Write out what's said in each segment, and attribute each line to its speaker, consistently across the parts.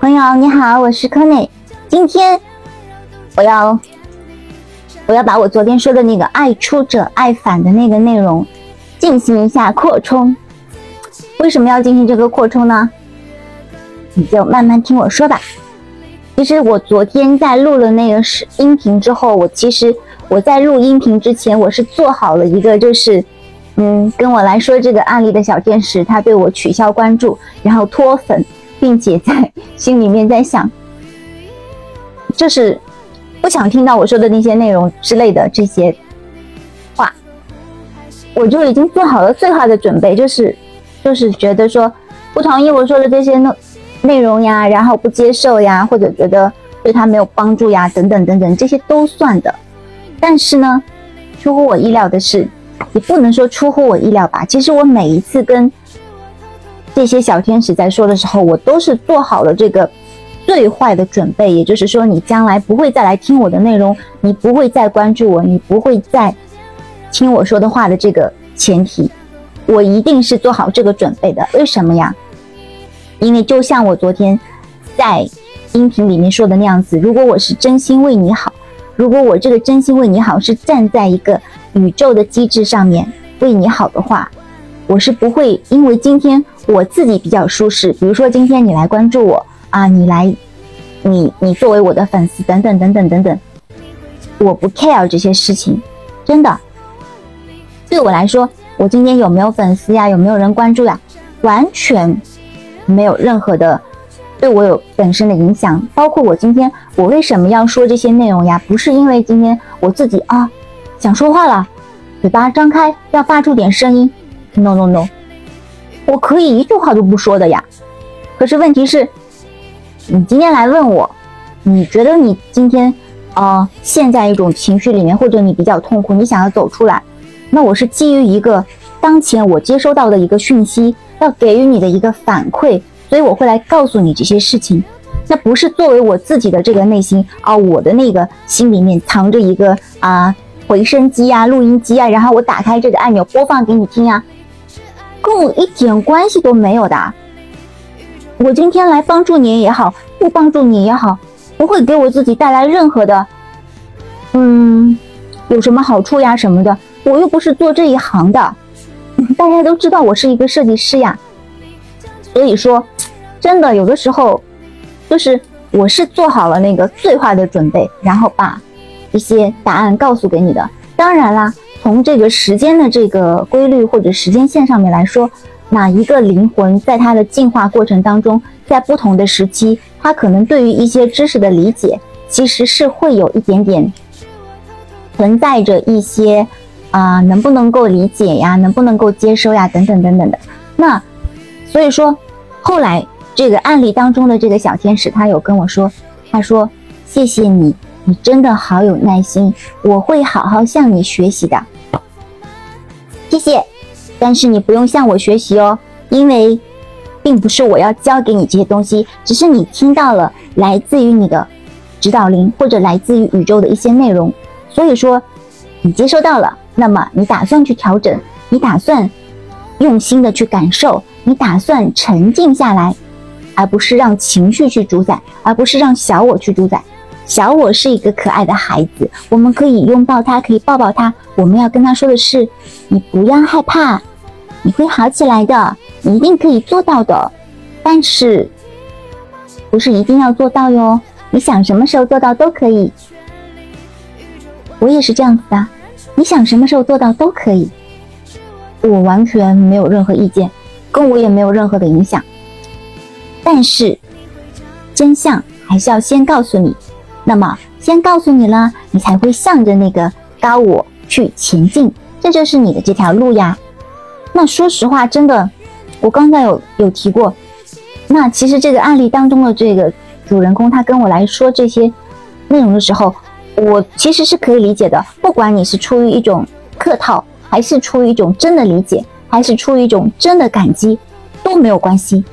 Speaker 1: 朋友你好，我是柯内。今天我要我要把我昨天说的那个爱出者爱返的那个内容进行一下扩充。为什么要进行这个扩充呢？你就慢慢听我说吧。其实我昨天在录了那个是音频之后，我其实我在录音频之前，我是做好了一个就是。嗯，跟我来说这个案例的小天使，他对我取消关注，然后脱粉，并且在心里面在想，就是不想听到我说的那些内容之类的这些话，我就已经做好了最坏的准备，就是就是觉得说不同意我说的这些内内容呀，然后不接受呀，或者觉得对他没有帮助呀，等等等等，这些都算的。但是呢，出乎我意料的是。也不能说出乎我意料吧。其实我每一次跟这些小天使在说的时候，我都是做好了这个最坏的准备。也就是说，你将来不会再来听我的内容，你不会再关注我，你不会再听我说的话的这个前提，我一定是做好这个准备的。为什么呀？因为就像我昨天在音频里面说的那样子，如果我是真心为你好，如果我这个真心为你好是站在一个。宇宙的机制上面为你好的话，我是不会因为今天我自己比较舒适，比如说今天你来关注我啊，你来，你你作为我的粉丝等等等等等等，我不 care 这些事情，真的，对我来说，我今天有没有粉丝呀，有没有人关注呀，完全没有任何的对我有本身的影响，包括我今天我为什么要说这些内容呀，不是因为今天我自己啊。想说话了，嘴巴张开，要发出点声音。No No No，我可以一句话都不说的呀。可是问题是，你今天来问我，你觉得你今天啊陷在一种情绪里面，或者你比较痛苦，你想要走出来，那我是基于一个当前我接收到的一个讯息，要给予你的一个反馈，所以我会来告诉你这些事情。那不是作为我自己的这个内心啊，我的那个心里面藏着一个啊。回声机呀，录音机呀，然后我打开这个按钮播放给你听呀，跟我一点关系都没有的。我今天来帮助你也好，不帮助你也好，不会给我自己带来任何的，嗯，有什么好处呀什么的。我又不是做这一行的，大家都知道我是一个设计师呀。所以说，真的有的时候，就是我是做好了那个最坏的准备，然后把。一些答案告诉给你的，当然啦，从这个时间的这个规律或者时间线上面来说，哪一个灵魂在它的进化过程当中，在不同的时期，它可能对于一些知识的理解，其实是会有一点点存在着一些啊，能不能够理解呀，能不能够接收呀，等等等等的。那所以说，后来这个案例当中的这个小天使，他有跟我说，他说谢谢你。你真的好有耐心，我会好好向你学习的，谢谢。但是你不用向我学习哦，因为并不是我要教给你这些东西，只是你听到了来自于你的指导灵或者来自于宇宙的一些内容，所以说你接收到了，那么你打算去调整，你打算用心的去感受，你打算沉静下来，而不是让情绪去主宰，而不是让小我去主宰。小我是一个可爱的孩子，我们可以拥抱他，可以抱抱他。我们要跟他说的是：你不要害怕，你会好起来的，你一定可以做到的。但是，不是一定要做到哟。你想什么时候做到都可以。我也是这样子的，你想什么时候做到都可以。我完全没有任何意见，跟我也没有任何的影响。但是，真相还是要先告诉你。那么，先告诉你了，你才会向着那个高我去前进，这就是你的这条路呀。那说实话，真的，我刚才有有提过，那其实这个案例当中的这个主人公，他跟我来说这些内容的时候，我其实是可以理解的。不管你是出于一种客套，还是出于一种真的理解，还是出于一种真的感激，都没有关系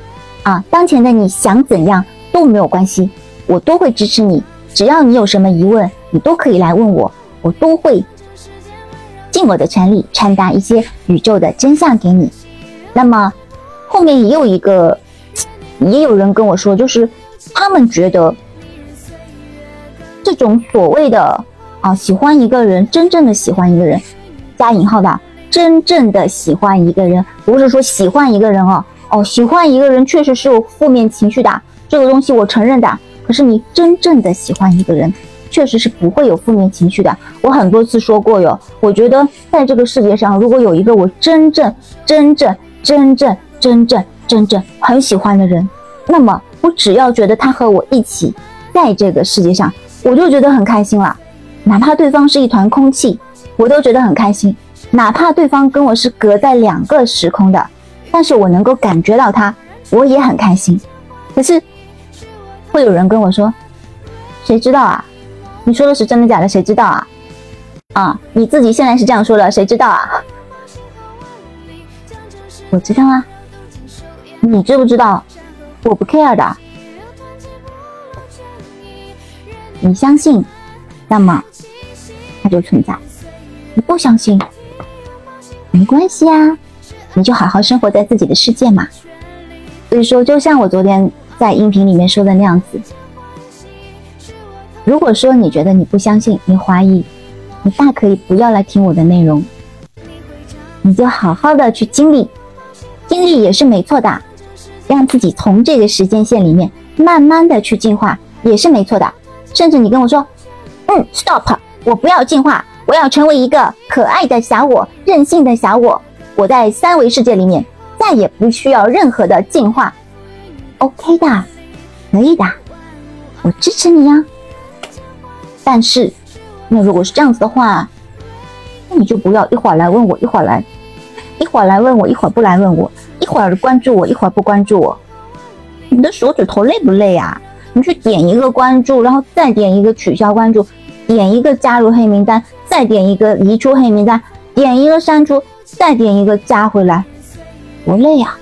Speaker 1: 啊。当前的你想怎样都没有关系，我都会支持你。只要你有什么疑问，你都可以来问我，我都会尽我的全力传达一些宇宙的真相给你。那么后面也有一个，也有人跟我说，就是他们觉得这种所谓的啊喜欢一个人，真正的喜欢一个人，加引号的真正的喜欢一个人，不是说喜欢一个人哦哦，喜欢一个人确实是有负面情绪的，这个东西我承认的。可是你真正的喜欢一个人，确实是不会有负面情绪的。我很多次说过哟，我觉得在这个世界上，如果有一个我真正、真正、真正、真正、真正很喜欢的人，那么我只要觉得他和我一起在这个世界上，我就觉得很开心了。哪怕对方是一团空气，我都觉得很开心。哪怕对方跟我是隔在两个时空的，但是我能够感觉到他，我也很开心。可是。会有人跟我说：“谁知道啊？你说的是真的假的？谁知道啊？啊，你自己现在是这样说的，谁知道啊？我知道啊，你知不知道？我不 care 的。你相信，那么它就存在；你不相信，没关系啊，你就好好生活在自己的世界嘛。所以说，就像我昨天。”在音频里面说的那样子，如果说你觉得你不相信，你怀疑，你大可以不要来听我的内容，你就好好的去经历，经历也是没错的，让自己从这个时间线里面慢慢的去进化也是没错的，甚至你跟我说，嗯，stop，我不要进化，我要成为一个可爱的小我，任性的小我，我在三维世界里面再也不需要任何的进化。OK 的，可以的，我支持你呀。但是，那如果是这样子的话，那你就不要一会儿来问我，一会儿来，一会儿来问我，一会儿不来问我，一会儿关注我，一会儿不关注我。你的手指头累不累啊？你去点一个关注，然后再点一个取消关注，点一个加入黑名单，再点一个移出黑名单，点一个删除，再点一个加回来，不累呀！